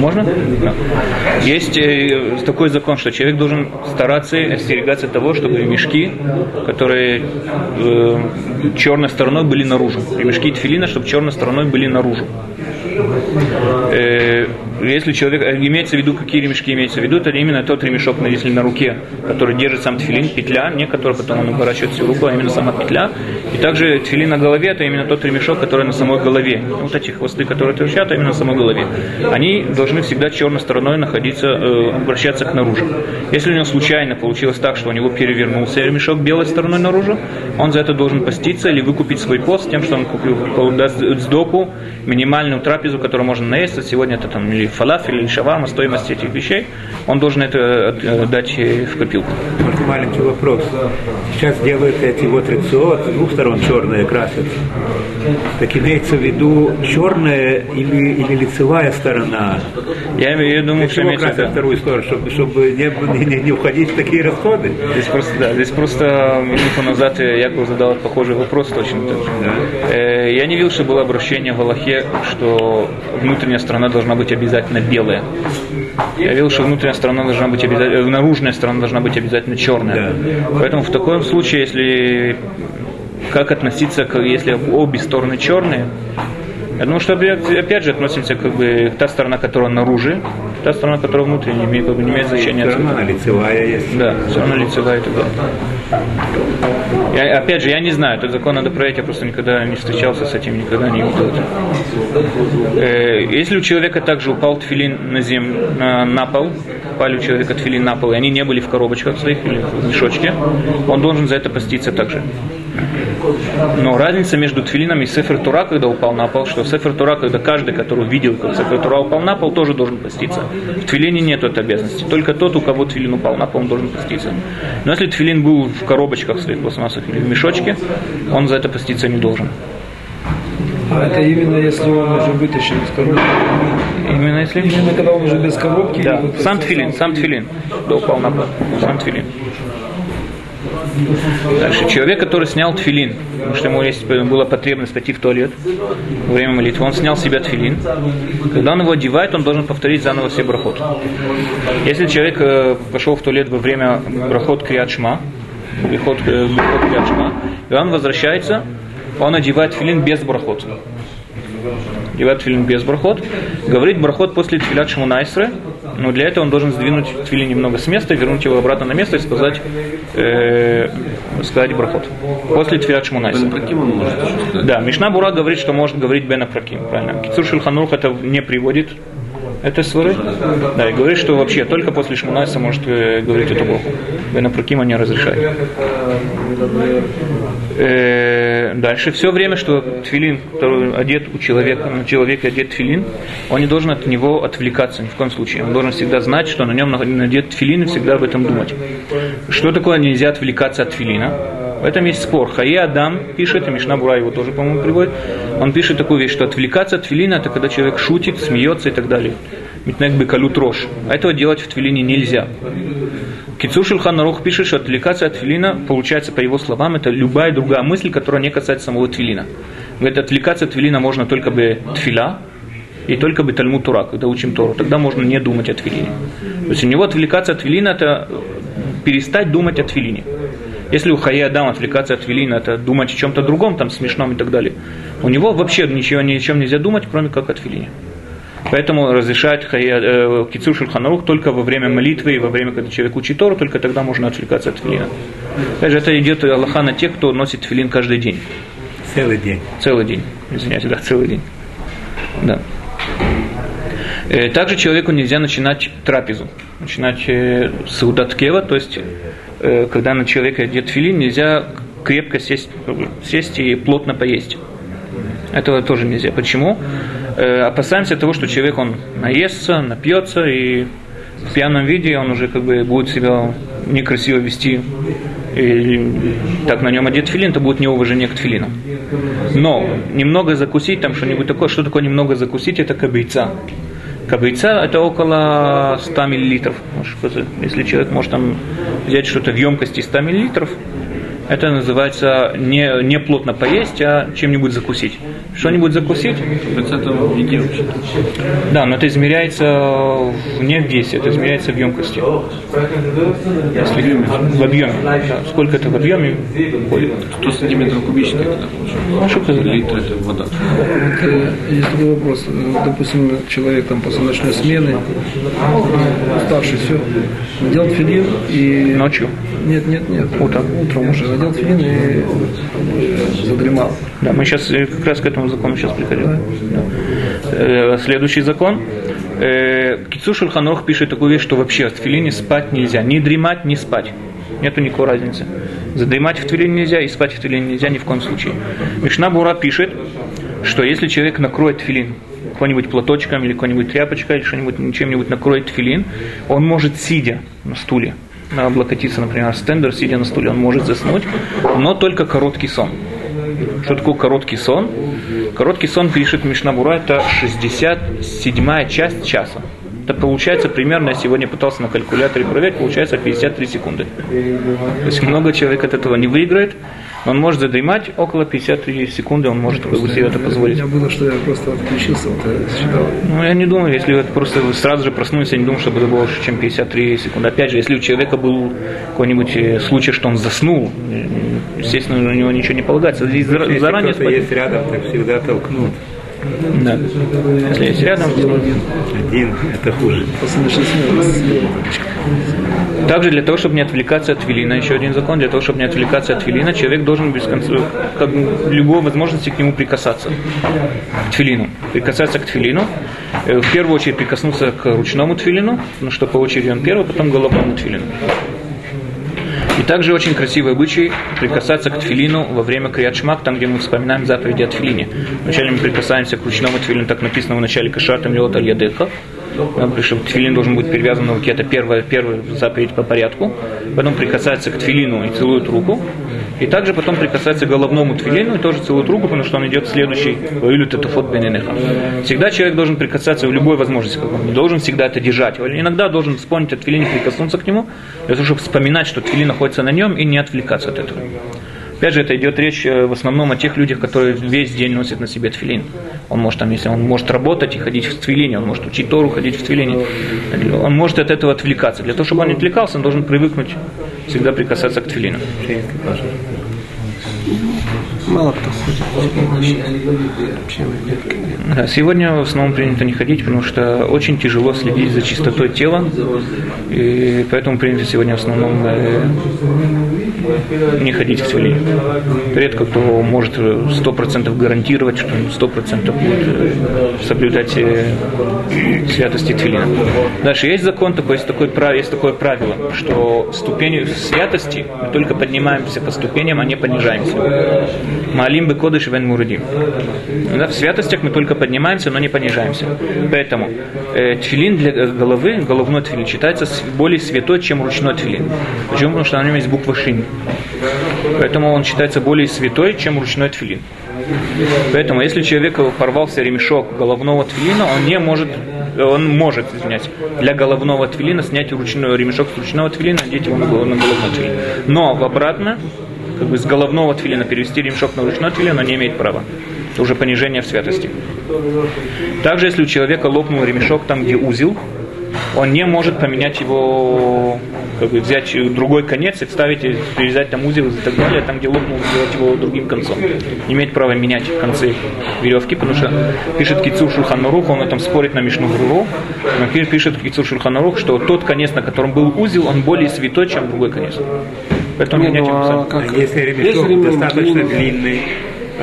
Можно? Да. Есть э, такой закон, что человек должен стараться остерегаться того, чтобы мешки, которые э, черной стороной были наружу. И мешки тфилина, чтобы черной стороной были наружу. Э, если человек, э, имеется в виду, какие ремешки имеется в виду, это именно тот ремешок, если на руке, который держит сам тфилин, петля, не который потом он уворачивает всю руку, а именно сама петля. И также тфилин на голове, это именно тот ремешок, который на самой голове. Вот эти хвосты, которые торчат, а именно на самой голове. Они должны всегда черной стороной находиться, э, обращаться к наружу. Если у него случайно получилось так, что у него перевернулся ремешок белой стороной наружу, он за это должен поститься или выкупить свой пост тем, что он купил, даст сдоку минимальную трапезу, которую можно наесться. Сегодня это там или фалафель, или шаварма, стоимость этих вещей, он должен это э, дать в копилку. Только маленький вопрос. Сейчас делают эти вот рецо, с двух сторон черные красят. Так имеется в виду черная или, или лицевая сторона? Я, я думаю, что имеется в виду. вторую сторону, чтобы, чтобы не, не, не уходить в такие расходы? Здесь просто, да, здесь просто минуту назад Яков задал похожий вопрос точно так же. Да. Э, я не видел, что было обращение в Аллахе, что внутренняя сторона должна быть обязательно белая. Я видел, что внутренняя сторона должна быть обязательно, э, наружная сторона должна быть обязательно черная. Да. Поэтому в таком случае, если как относиться, к, если обе стороны черные, я думаю, что опять же относимся как бы та сторона, которая наружу, та сторона, которая внутренняя, имеет, как бы, не имеет значения. Все равно она лицевая есть. Да, все равно лицевая и так далее. Я, опять же, я не знаю, этот закон надо проверить, я просто никогда не встречался с этим, никогда не видел это. Э, если у человека также упал тфилин на землю, на, на пол, упали у человека тфилин на пол, и они не были в коробочках своих или в мешочке, он должен за это поститься также. Но разница между тфилином и Сефер Тура, когда упал на пол, что Сефер Тура, когда каждый, который видел, как Сефер Тура упал на пол, тоже должен поститься. В тфилине нет этой обязанности. Только тот, у кого тфилин упал на пол, он должен поститься. Но если тфилин был в коробочках своих пластмассовых или в мешочке, он за это поститься не должен. А это именно если он уже вытащен из коробки? Именно если? Именно когда он уже без коробки? Да, сам тфилин, сам тфилин. Да, упал на пол. Сам тфилин. Дальше. Человек, который снял тфилин, потому что ему есть, была потребность пойти в туалет во время молитвы, он снял себя тфилин. Когда он его одевает, он должен повторить заново все брахот. Если человек э, пошел в туалет во время брахот криадшма, брахот, э, брахот криадшма, и он возвращается, он одевает тфилин без брахот. Одевает тфилин без брахот, говорит брахот после тфилят шмунайсры, но для этого он должен сдвинуть твили немного с места, вернуть его обратно на место и сказать, э, сказать брахот. После твилят шмунайса. Да, Мишна Бура говорит, что может говорить Бена Праким. Правильно. Кицур Шульханух это не приводит это свары? Да, и говорит, что вообще только после Шмунайса может э, говорить эту Богу. Бена Пракима не разрешает. Э, дальше. Все время, что тфилин, который одет у человека, на человеке одет тфилин, он не должен от него отвлекаться ни в коем случае. Он должен всегда знать, что на нем надет тфилин и всегда об этом думать. Что такое нельзя отвлекаться от тфилина? В этом есть спор. Хаи Адам пишет, и Мишна Бура его тоже, по-моему, приводит. Он пишет такую вещь, что отвлекаться от твилина это когда человек шутит, смеется и так далее. Митнек бы калют рожь. А этого делать в твилине нельзя. Кицур Шульхан пишет, что отвлекаться от твилина, получается, по его словам, это любая другая мысль, которая не касается самого твилина. Говорит, отвлекаться от твилина можно только бы тфиля, и только бы Тальмуд Тура, когда учим Тору. Тогда можно не думать о твилине. То есть у него отвлекаться от твилина, это перестать думать о твилине. Если у Хая Адам отвлекаться от Велина, это думать о чем-то другом, там смешном и так далее, у него вообще ничего, ни о чем нельзя думать, кроме как от Велине. Поэтому разрешает э, Кицур Шульханарух только во время молитвы и во время, когда человек учит Тору, только тогда можно отвлекаться от филина. Также это идет Аллаха на тех, кто носит филин каждый день. Целый день. Целый день. Извиняюсь, да, целый день. Да. Э, также человеку нельзя начинать трапезу. Начинать э, с удаткева, то есть Э, когда на человека идет филин, нельзя крепко сесть, сесть и плотно поесть. Этого тоже нельзя. Почему? Э, опасаемся того, что человек он наестся, напьется и в пьяном виде он уже как бы будет себя некрасиво вести. И так на нем одет филин, это будет неуважение к тфилину. Но немного закусить, там что-нибудь такое, что такое немного закусить, это кабейца. Кабейца это около 100 миллилитров. Если человек может там взять что-то в емкости 100 миллилитров, это называется не, не плотно поесть, а чем-нибудь закусить. что-нибудь закусить. В еде Да, но это измеряется не в весе, это измеряется в емкости. Если в объеме. Да, сколько это в объеме входит. 100 сантиметров кубических тогда получается. Литр это вода. Э, Есть такой вопрос. Э, Допустим, человек там после ночной смены, уставший, все, надел филин и... Ночью. Нет, нет, нет. Утром. Утром уже надел филин и э, задремал. Да, мы сейчас как раз к этому закону сейчас приходим. Э, Следующий закон. Э, Кицу Шульханох пишет такую вещь, что вообще в твилине спать нельзя. Ни дремать, ни спать. Нету никакой разницы. Задремать в твилине нельзя и спать в твилине нельзя ни в коем случае. Мишна Бура пишет, что если человек накроет твилин какой-нибудь платочком или какой-нибудь тряпочкой или что-нибудь чем-нибудь накроет твилин, он может сидя на стуле, облокотиться, например, стендер, сидя на стуле, он может заснуть, но только короткий сон. Что такое короткий сон? Короткий сон, пишет Мишнабура, это 67 часть часа. Это получается примерно, я сегодня пытался на калькуляторе проверить, получается 53 секунды. То есть много человек от этого не выиграет, он может задремать около 53 секунды, он может бы себе это У позволить. меня было, что я просто отключился, вот я считал. Ну, я не думаю, если это просто сразу же проснулись, я не думаю, что это больше, чем 53 секунды. Опять же, если у человека был какой-нибудь э, случай, что он заснул, э, естественно, у него ничего не полагается. Здесь Если заранее спать. есть рядом, так всегда толкнут. Да. Если есть рядом, Один – это хуже. Смены. Также для того, чтобы не отвлекаться от твилина, еще один закон, для того, чтобы не отвлекаться от твилина, человек должен без конца, как любой возможности к нему прикасаться, к твилину. Прикасаться к твилину. Э, В первую очередь прикоснуться к ручному твилину, ну что по очереди он первый, потом головному твилину. И также очень красивый обычай прикасаться к тфилину во время крият шмак, там, где мы вспоминаем заповеди о тфилине. Вначале мы прикасаемся к ручному тфилину, так написано в начале кашатам льот аль что тфилин должен быть перевязан на руке, это первая, первая заповедь по порядку. Потом прикасается к тфилину и целует руку. И также потом прикасается к головному тфилину и тоже целует руку, потому что он идет следующий. «Ваилю тетуфот бененеха». Всегда человек должен прикасаться в любой возможности, как не должен всегда это держать. Иногда должен вспомнить о тфилине, прикоснуться к нему, для того, чтобы вспоминать, что тфилин находится на нем и не отвлекаться от этого. Опять же, это идет речь э, в основном о тех людях, которые весь день носят на себе тфилин. Он может, там, если он может работать и ходить в тфилине, он может учить Тору, ходить в тфилине, он может от этого отвлекаться. Для того, чтобы он не отвлекался, он должен привыкнуть всегда прикасаться к тфилину. Мало кто ходит. Да, сегодня в основном принято не ходить, потому что очень тяжело следить за чистотой тела, и поэтому принято сегодня в основном не ходить в тфилин. Редко кто может сто процентов гарантировать, что сто процентов будет э, соблюдать э, святости тфилина. Дальше есть закон такой, есть такое, есть такое правило, что ступени святости мы только поднимаемся по ступеням, а не понижаемся. Малим бы кодыш вен мурадим. Да, в святостях мы только поднимаемся, но не понижаемся. Поэтому э, тфилин для головы, головной тфилин, считается более святой, чем ручной тфилин. Почему? Потому что на нем есть буква шин. Поэтому он считается более святой, чем ручной тфилин. Поэтому, если человек порвался ремешок головного твилина, он не может, он может, извиняюсь, для головного твилина снять ручной ремешок с ручного твилина, надеть его на, голов- на головной твилин. Но обратно, как бы с головного твилина перевести ремешок на ручной твилин, он не имеет права. Это уже понижение в святости. Также, если у человека лопнул ремешок там, где узел, он не может поменять его, как бы взять другой конец и вставить, и там узел и так далее, там, где лопнул, сделать его другим концом. Не имеет права менять концы веревки, потому что пишет Кицур Шульханарух, он этом спорит на Мишну Бруру, но пи- пишет Кицур Шульханарух, что тот конец, на котором был узел, он более святой, чем другой конец. Поэтому Не, менять ну, а как? А если ремешок Если ремень достаточно длинный. длинный,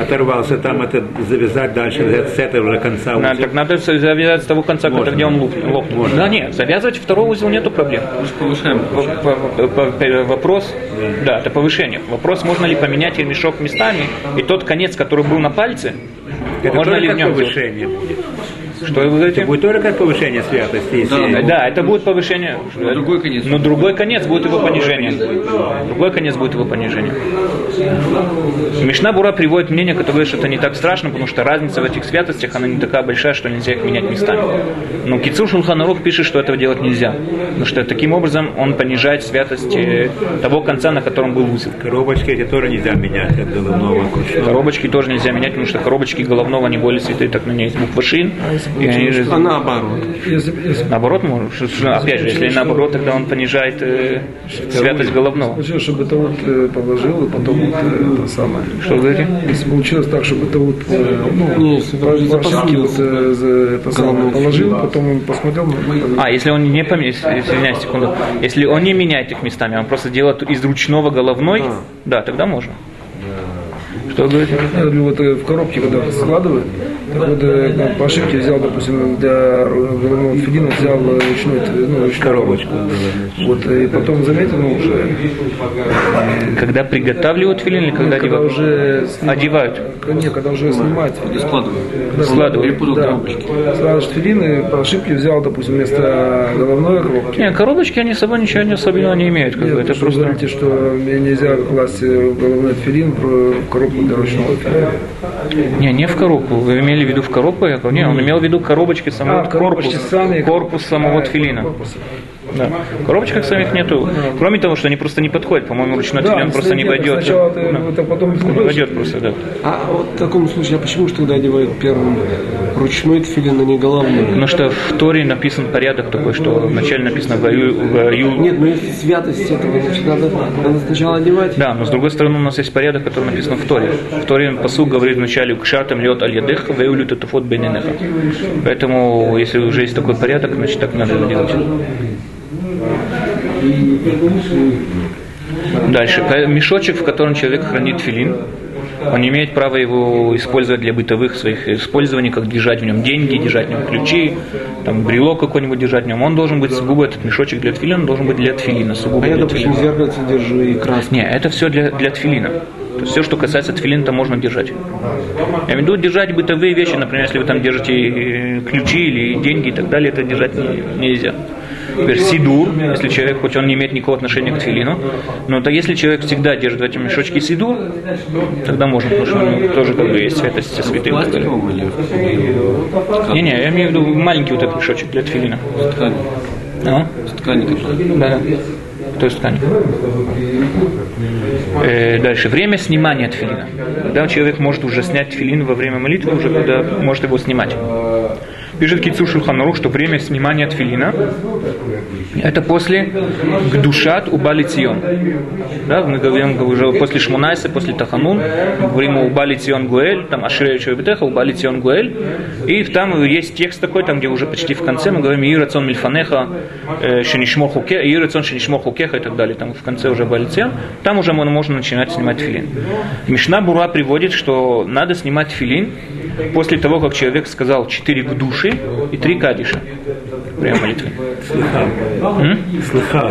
оторвался, там это завязать дальше, с этого же конца Да, узел. так надо завязать с того конца, Можно. где он лопнул. Можно. Да нет, завязывать второй узел нету проблем. Повышаем. По- по- по- по- Вопрос, да, это повышение. Вопрос, можно ли поменять ремешок местами, и тот конец, который был на пальце, Это можно ли в нем повышение будет. Что вы говорите? Это будет тоже как повышение святости, если... Да, да, это будет повышение. Но другой конец. Но другой конец будет его понижение. Другой конец будет его понижение. Мишна Бура приводит мнение, которое говорит, что это не так страшно, потому что разница в этих святостях, она не такая большая, что нельзя их менять местами. Но Кицур Шулханарух пишет, что этого делать нельзя. Потому что таким образом он понижает святость э, того конца, на котором был узел. Коробочки эти тоже нельзя менять от головного. Коробочки тоже нельзя менять, потому что коробочки головного, они более святые, так на ней есть буква шин. И они же- А наоборот. Наоборот, может, опять же, если наоборот, тогда он понижает э, святость головного. получилось, чтобы это вот э, положил, и потом вот э, это самое. Что вы говорите? Если получилось так, чтобы это вот э, ну, вот, это самое положил, потом посмотрел, ну, А, если он не поменяет, извиняюсь, секунду, если он не меняет их местами, он просто делает из ручного головной, да, тогда можно. Что вы говорите? Я говорю, вот в коробке, когда складывают, вот э, по ошибке взял, допустим, для головного филина взял э, ручной, э, ну, ручную Коробочку. Вот, и потом заметил, ну, уже, Когда приготавливают филин или когда когда одевают? уже снимают- Одевают. Не, когда уже снимают филин. Складываю. Когда Складывают. Перепутал Да. коробочки. Складываешь филин и по ошибке взял, допустим, вместо головной коробки. Не, коробочки, они с собой ничего не особенного не имеют. Как бы, Нет, это что вы просто... говорите, что мне нельзя класть э, головной филин в коробку для ручного филина. Не, не в коробку. Вы имели в виду в коробку? Я говорю, Не, он имел в виду коробочки самого А, корпус, сами. корпус самого А, тфилина. корпус. Да. В коробочках самих нету. Кроме того, что они просто не подходят. По-моему, ручной Да, тфилин просто не нет, войдет. Сначала ты, Да. а потом Не войдет просто, да. А вот в таком случае, а почему же тогда одевают первым ручной тфилин, а не головной? Потому что в Торе написан порядок такой, что вначале написано «Ваю- ваю- Нет, но если святость этого, значит, надо, надо сначала одевать. Да, но с другой стороны у нас есть порядок, который написан в Торе. В Торе посуд говорит вначале «Кшартам льет аль ядеха, веюлю татуфот бейненеха». Поэтому, если уже есть такой порядок, значит так надо делать. Дальше. Ка- Мешочек, в котором человек хранит филин, он не имеет права его использовать для бытовых своих использований, как держать в нем деньги, держать в нем ключи, там, брелок какой-нибудь держать в нем. Он должен быть сугубо, этот мешочек для тфилина должен быть для тфилина, сугубо А я, для допустим, тфилина. зеркальце держу и краску. Не, это все для, для тфилина. То есть все, что касается тфилина, то можно держать. Я имею в виду держать бытовые вещи, например, если вы там держите э, ключи или деньги и так далее, это держать не- нельзя. Теперь сидур, если человек, хоть он не имеет никакого отношения к тфилину, но то если человек всегда держит в этом мешочке сидур, тогда можно, потому что ну, тоже как бы есть святость со святым. и так далее. Пластиковым или Не-не, я имею в виду маленький вот этот мешочек для тфилина. в ткани? А? Ткани какой-то. Да, да. То есть ткань. Э, дальше. Время снимания тфилина. Когда человек может уже снять тфилин во время молитвы, уже когда может его снимать. Пишет Кицу Шулханарух, что время снимания тфилина это после Гдушат Убали Цион. Да, мы говорим уже после Шмунайса, после Таханун, говорим Убали Цион Гуэль, там Ашире Чавитеха, Убали Цион Гуэль. И там есть текст такой, там где уже почти в конце мы говорим Ирацон Мильфанеха, э, Шенишмо Хуке, Ирацон Шенишмо Хукеха и так далее. Там в конце уже Убали Цион. Там уже можно начинать снимать филин. Мишна Бура приводит, что надо снимать филин после того, как человек сказал четыре души и три кадиша. Прямо молитвы. М? Слыхал.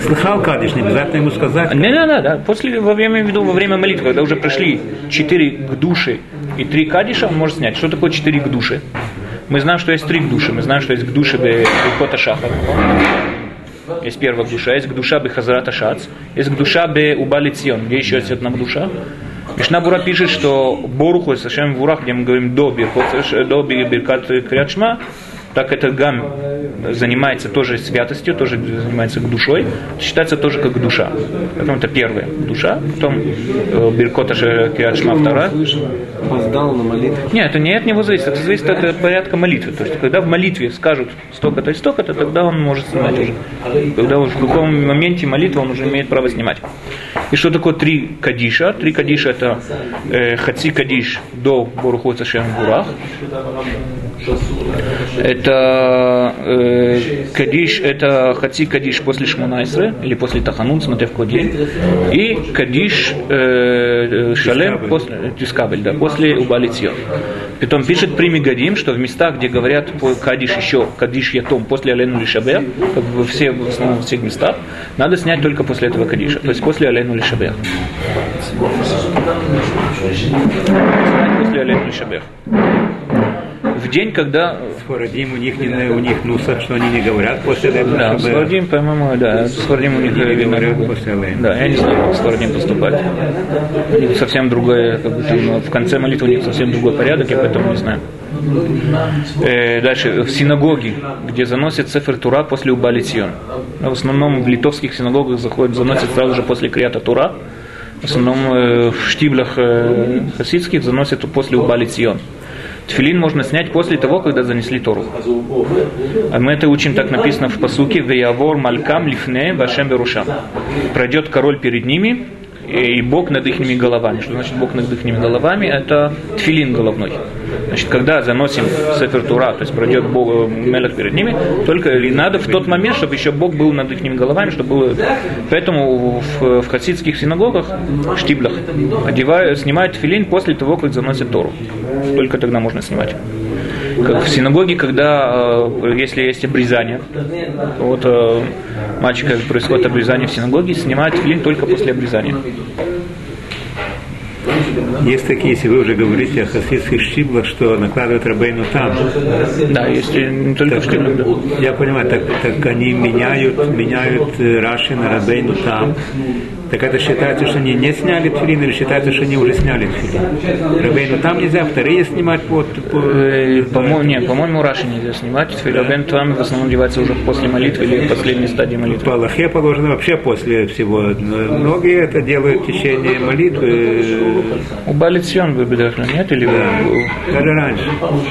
Слыхал Кадиш, не обязательно ему сказать. Не, не, не, да. После, во время, виду, во время молитвы, когда уже прошли четыре гдуши и три кадиша, он может снять. Что такое четыре гдуши? Мы знаем, что есть три гдуши. Мы знаем, что есть гдуши Бекота Шахар. Есть первая гдуша, есть гдуша Бехазрата Шац, есть гдуша Бе Убали Цион. Где еще есть одна гдуша? Мишна Бура пишет, что Боруху Сашем Вурах, где мы говорим до Биркат Криачма, так этот гам занимается тоже святостью, тоже занимается душой, считается тоже как душа. Поэтому это первая душа, потом э, Биркота Криачма вторая. Опоздал на молитву. Нет, это не от него зависит, это зависит от э, порядка молитвы. То есть, когда в молитве скажут столько-то и столько-то, тогда он может снимать уже. Когда уже в каком моменте молитвы он уже имеет право снимать. И что такое три кадиша? Три кадиша это э, хаци кадиш до Боруху Цашем Бурах. Это э, кадиш, это хаци кадиш после Шмунайсры или после Таханун, смотря в день. И кадиш э, шалем после Тискабель, да, после Убалитьон. Потом пишет при Мегадим, что в местах, где говорят по кадиш еще, кадиш ятом после Алену Лишабе, как бы все, в основном всех местах, надо снять только после этого кадиша, то есть после Алену Лишабе. Снять после Алену Лишабе. В день, когда... Сфарадим, у них, не, у них нуса, что они не говорят после этого. Да, чтобы- Сфардим, по-моему, да, Сфардим у них, Они не говорят после Алейна. Да, я не знаю, как Сфардим поступать. У них совсем другое, как бы там, в конце молитвы у них совсем другой порядок, я поэтому не знаю. Э, дальше, в синагоге, где заносят Сефер Тура после Убали Сион. В основном в литовских синагогах заходят, заносят сразу же после Крията Тура. В основном э, в штиблях э, хасидских заносят после Убали Сион. Тфилин можно снять после того, когда занесли Тору. А мы это учим, так написано в посуке «Веявор малькам лифне башем берушам». Пройдет король перед ними, и Бог над их головами. Что значит Бог над их головами? Это тфилин головной. Значит, когда заносим Сефер Тура, то есть пройдет Бог, э, Мелех перед ними, только и надо в тот момент, чтобы еще Бог был над их головами, чтобы было... Поэтому в, в хасидских синагогах, штиблях, одевают, снимают филин после того, как заносят Тору. Только тогда можно снимать. Как в синагоге, когда, э, если есть обрезание, вот э, мальчика происходит обрезание в синагоге, снимают филин только после обрезания. Есть такие, если вы уже говорите о хасидских штиблах, что накладывают рабейну там. Да, если не только в штиблях, да. Я понимаю, так, так они меняют, меняют э, Раши на рабейну там. Так это считается, что они не сняли тфилин или считается, что они уже сняли тфилин? Рабейну там нельзя, вторые снимать по... по- Э, По-моему, нет, по-моему, Раши нельзя снимать. Филабен Туам в основном девается уже после молитвы или в последней стадии молитвы. По Аллахе положено вообще после всего. Но Многие это делают в течение молитвы, У Балицьон вы даже нет? Или вы- даже раньше.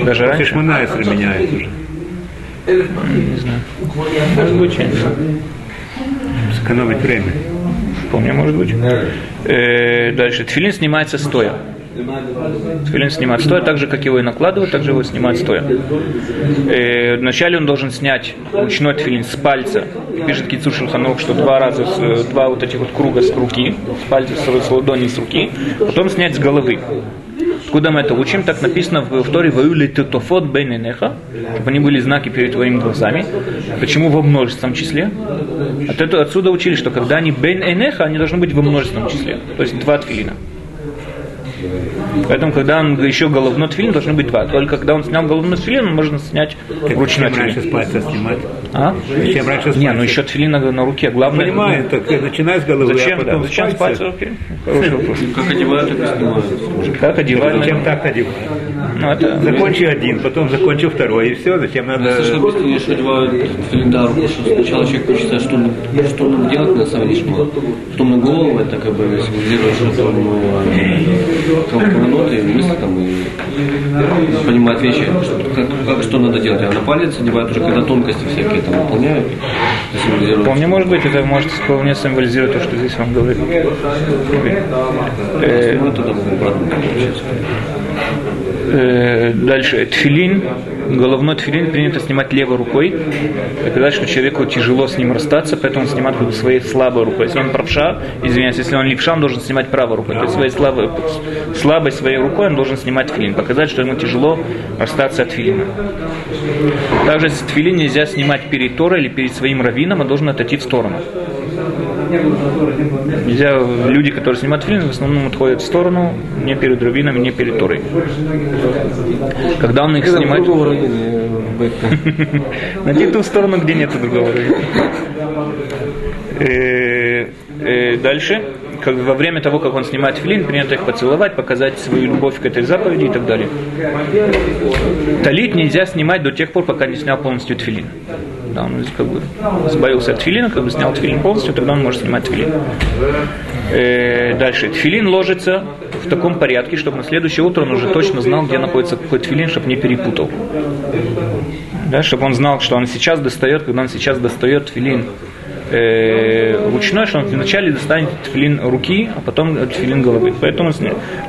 даже раньше? Шишманайсер меняет уже. Не знаю. Может быть, я не знаю. Сэкономить время. Вполне может быть. Э, дальше. Тфилин снимается стоя. Тфилин снимать стоя, так же, как его и накладывают, так же его снимать стоя. Э, вначале он должен снять ручной тфилин с пальца. Пишет Кицур Шульханов, что два раза, э, два вот этих вот круга с руки, с пальца, с, с ладони с руки, потом снять с головы. Откуда мы это учим? Так написано в, Торе «Ваюли тетофот бейненеха», чтобы они были знаки перед твоими глазами. Почему во множественном числе? От этого, отсюда учили, что когда они бейн энеха, они должны быть во множественном числе. То есть два тфилина. Поэтому, когда он еще головной тфилин, должны быть два. Только когда он снял головной тфилин, можно снять Так ручной зачем раньше с тфилин. пальца снимать? А? Зачем раньше с Не, пальца? ну еще тфилин на, на руке. Главное, Понимаю, так э, начинай с головы, Зачем, а потом да, зачем с пальца. Окей. Как одевают, так и снимают. Как одевать? Зачем так одевать? Ну, это, Закончи один, потом закончу второй, и все. Зачем Я надо... слышал объяснение, что одевают календарь, что сначала человек учится, что, что надо делать на самом деле, потом на голову это как бы символизирует, что повороты, мысли там и понимает вещи, как, как, что надо делать. А на палец одевают уже, когда тонкости всякие там выполняют. Вполне может быть, это может вполне символизировать то, что здесь вам говорит. Э, Ну, это там обратно получается. Э, дальше, тфилин, головной тфилин принято снимать левой рукой. Значит, что человеку тяжело с ним расстаться, поэтому он снимает своей слабой рукой. Если он правша, извиняюсь, если он левша, он должен снимать правой рукой. То есть своей слабой, слабой своей рукой он должен снимать тфилин. Показать, что ему тяжело расстаться от тфилина. Также тфилин нельзя снимать перед Торой или перед своим раввином, он должен отойти в сторону. Нельзя, люди, которые снимают фильм, в основном отходят в сторону, не перед раввином, не перед Торой. Когда он их снимает... Найди ту сторону, где нет другого. Э, э, Дальше, как во время того, как он снимает филин, принято их поцеловать, показать свою любовь к этой заповеди и так далее. Талит нельзя снимать до тех пор, пока не снял полностью тфилин. Да, он как бы избавился от тфилина, как бы снял тфилин полностью, тогда он может снимать тфилин. Э, дальше. Тфилин ложится в таком порядке, чтобы на следующее утро он уже точно знал, где находится какой тфилин, чтобы не перепутал. Да, чтобы он знал, что он сейчас достает, когда он сейчас достает тфилин э, ручной, что он вначале достанет тфилин руки, а потом тфилин головы. Поэтому он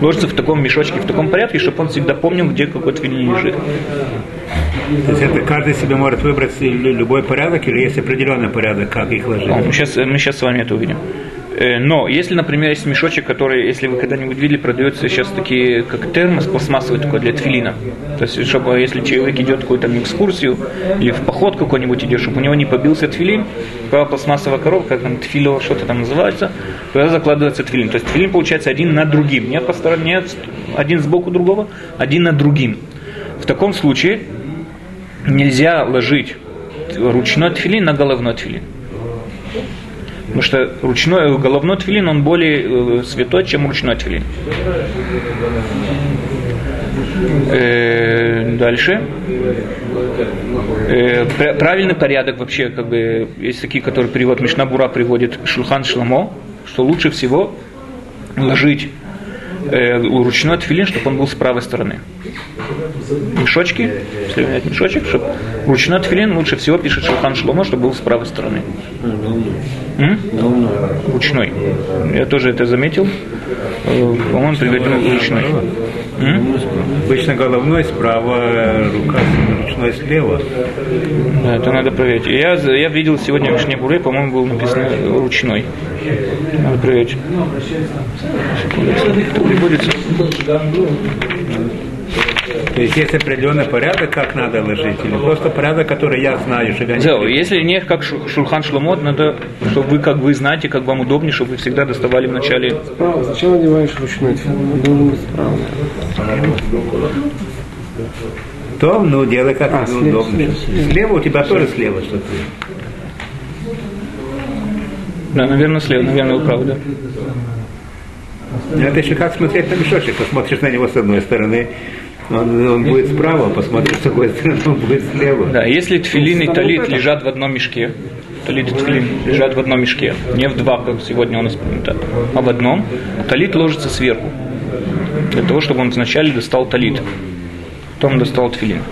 ложится в таком мешочке, в таком порядке, чтобы он всегда помнил, где какой тфилин лежит. То есть это каждый себе может выбрать лю- любой порядок или есть определенный порядок, как их ложить? О, мы, сейчас, мы сейчас с вами это увидим. Э, Но если, например, есть мешочек, который, если вы когда-нибудь видели, продается сейчас такие, как термос пластмассовый такой для тфилина. То есть, чтобы если человек идет какую-то экскурсию или в поход какой-нибудь идет, чтобы у него не побился тфилин, пластмассовая коробка, как там тфило, что-то там называется, туда закладывается тфилин. То есть тфилин получается один над другим, не по стороне, один сбоку другого, один над другим. В таком случае нельзя ложить ручной тфилин на головной тфилин. Потому что ручной, головной тфилин, он более э, святой, чем ручной тфилин. Э, дальше. Э, пр- правильный порядок вообще, как бы, есть такие, которые перевод Мишнабура приводит Шулхан Шламо, что лучше всего ложить э, ручной тфилин, чтобы он был с правой стороны. Мешочки, если взять мешочек, чтобы ручной тфилин лучше всего пишет Шулхан Шломо, чтобы был с правой стороны. М? Ручной. Я тоже это заметил. Э, По-моему, приводил ручной. М? Обычно головной справа, рука ручной слева. Да, это надо проверить. Я, я видел сегодня в Шнебуре, по-моему, было написано ручной. Надо проверить. То есть есть определенный порядок, как надо ложить, или просто порядок, который я знаю, чтобы я не... Зел, если не как Шу- Шулхан Шломот, надо, чтобы вы как вы знаете, как вам удобнее, чтобы вы всегда доставали в начале. Справа. Зачем надеваешь ручной тфилин? Он должен быть справа. То, ну, делай как А, тебе слева, удобно. слева, Слева. у тебя тоже слева что-то. Да, наверное, слева, наверное, вы правы, да. Это еще как смотреть на мешочек. Посмотришь на него с одной стороны, он, он будет справа, посмотришь с другой стороны, он будет слева. Да, если тфилин и талит лежат в одном мешке, талит и тфилин лежат в одном мешке, не в два, как сегодня у нас принято, а в одном, талит ложится сверху, для того, чтобы он вначале достал талит, потом достал тфилин.